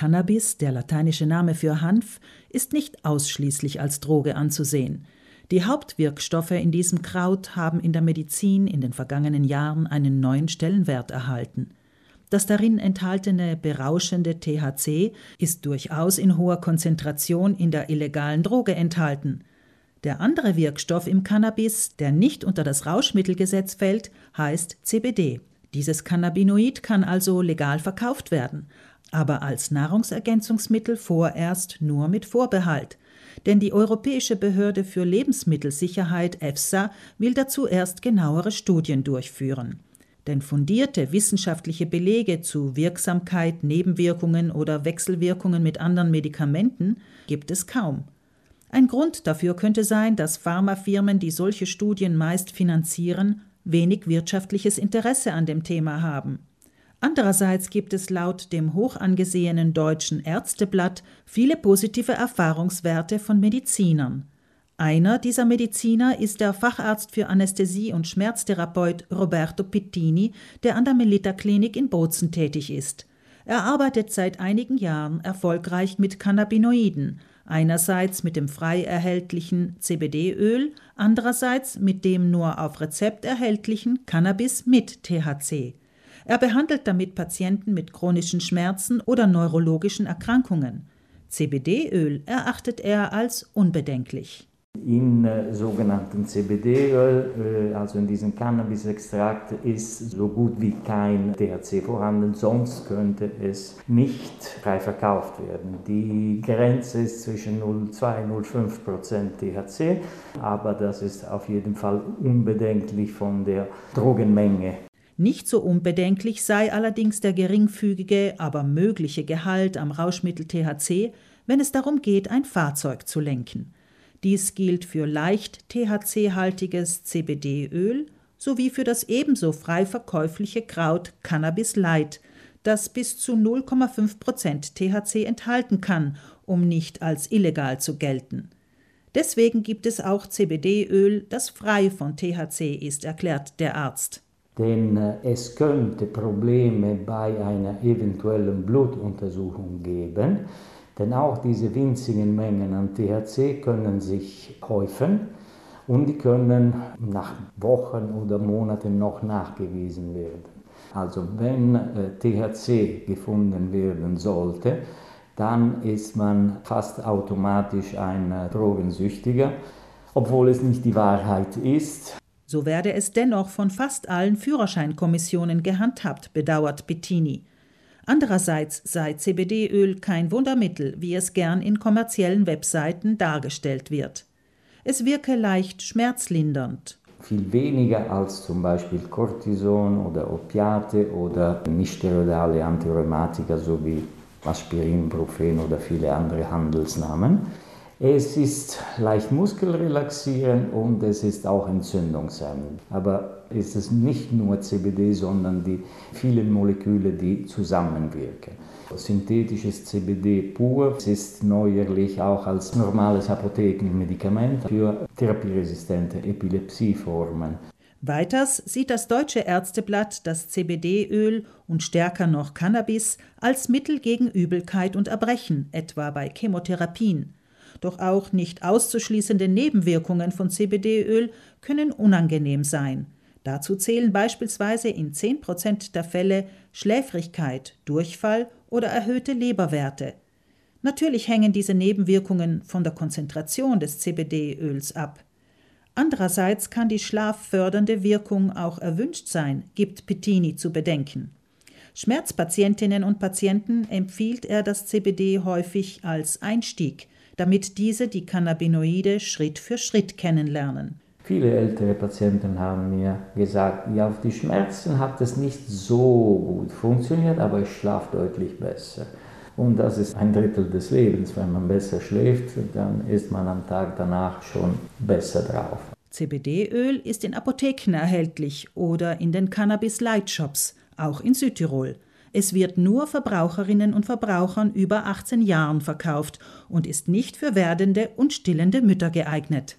Cannabis, der lateinische Name für Hanf, ist nicht ausschließlich als Droge anzusehen. Die Hauptwirkstoffe in diesem Kraut haben in der Medizin in den vergangenen Jahren einen neuen Stellenwert erhalten. Das darin enthaltene berauschende THC ist durchaus in hoher Konzentration in der illegalen Droge enthalten. Der andere Wirkstoff im Cannabis, der nicht unter das Rauschmittelgesetz fällt, heißt CBD. Dieses Cannabinoid kann also legal verkauft werden, aber als Nahrungsergänzungsmittel vorerst nur mit Vorbehalt. Denn die Europäische Behörde für Lebensmittelsicherheit EFSA will dazu erst genauere Studien durchführen. Denn fundierte wissenschaftliche Belege zu Wirksamkeit, Nebenwirkungen oder Wechselwirkungen mit anderen Medikamenten gibt es kaum. Ein Grund dafür könnte sein, dass Pharmafirmen, die solche Studien meist finanzieren, wenig wirtschaftliches Interesse an dem Thema haben. Andererseits gibt es laut dem hochangesehenen deutschen Ärzteblatt viele positive Erfahrungswerte von Medizinern. Einer dieser Mediziner ist der Facharzt für Anästhesie und Schmerztherapeut Roberto Pittini, der an der Melita Klinik in Bozen tätig ist. Er arbeitet seit einigen Jahren erfolgreich mit Cannabinoiden, einerseits mit dem frei erhältlichen CBD-Öl, andererseits mit dem nur auf Rezept erhältlichen Cannabis mit THC. Er behandelt damit Patienten mit chronischen Schmerzen oder neurologischen Erkrankungen. CBD-Öl erachtet er als unbedenklich. In äh, sogenannten CBD-Öl, äh, also in diesem Cannabis-Extrakt, ist so gut wie kein THC vorhanden, sonst könnte es nicht frei verkauft werden. Die Grenze ist zwischen 0,2 und 0,5 Prozent THC, aber das ist auf jeden Fall unbedenklich von der Drogenmenge. Nicht so unbedenklich sei allerdings der geringfügige, aber mögliche Gehalt am Rauschmittel THC, wenn es darum geht, ein Fahrzeug zu lenken. Dies gilt für leicht THC-haltiges CBD-Öl sowie für das ebenso frei verkäufliche Kraut Cannabis Light, das bis zu 0,5% THC enthalten kann, um nicht als illegal zu gelten. Deswegen gibt es auch CBD-Öl, das frei von THC ist, erklärt der Arzt denn äh, es könnte Probleme bei einer eventuellen Blutuntersuchung geben, denn auch diese winzigen Mengen an THC können sich häufen und die können nach Wochen oder Monaten noch nachgewiesen werden. Also wenn äh, THC gefunden werden sollte, dann ist man fast automatisch ein äh, Drogensüchtiger, obwohl es nicht die Wahrheit ist. So werde es dennoch von fast allen Führerscheinkommissionen gehandhabt, bedauert Bettini. Andererseits sei CBD-Öl kein Wundermittel, wie es gern in kommerziellen Webseiten dargestellt wird. Es wirke leicht schmerzlindernd. Viel weniger als zum Beispiel Cortison oder Opiate oder nichtsteroidale Antirheumatika sowie Aspirin, Brufen oder viele andere Handelsnamen. Es ist leicht muskelrelaxierend und es ist auch entzündungshemmend. Aber es ist nicht nur CBD, sondern die vielen Moleküle, die zusammenwirken. Synthetisches CBD pur ist neuerlich auch als normales Apothekenmedikament für therapieresistente Epilepsieformen. Weiters sieht das Deutsche Ärzteblatt das CBD-Öl und stärker noch Cannabis als Mittel gegen Übelkeit und Erbrechen, etwa bei Chemotherapien. Doch auch nicht auszuschließende Nebenwirkungen von CBD-Öl können unangenehm sein. Dazu zählen beispielsweise in 10% der Fälle Schläfrigkeit, Durchfall oder erhöhte Leberwerte. Natürlich hängen diese Nebenwirkungen von der Konzentration des CBD-Öls ab. Andererseits kann die schlaffördernde Wirkung auch erwünscht sein, gibt Pettini zu bedenken. Schmerzpatientinnen und Patienten empfiehlt er das CBD häufig als Einstieg, damit diese die Cannabinoide Schritt für Schritt kennenlernen. Viele ältere Patienten haben mir gesagt, ja, auf die Schmerzen hat es nicht so gut funktioniert, aber ich schlafe deutlich besser. Und das ist ein Drittel des Lebens. Wenn man besser schläft, dann ist man am Tag danach schon besser drauf. CBD-Öl ist in Apotheken erhältlich oder in den Cannabis-Light-Shops, auch in Südtirol. Es wird nur Verbraucherinnen und Verbrauchern über 18 Jahren verkauft und ist nicht für werdende und stillende Mütter geeignet.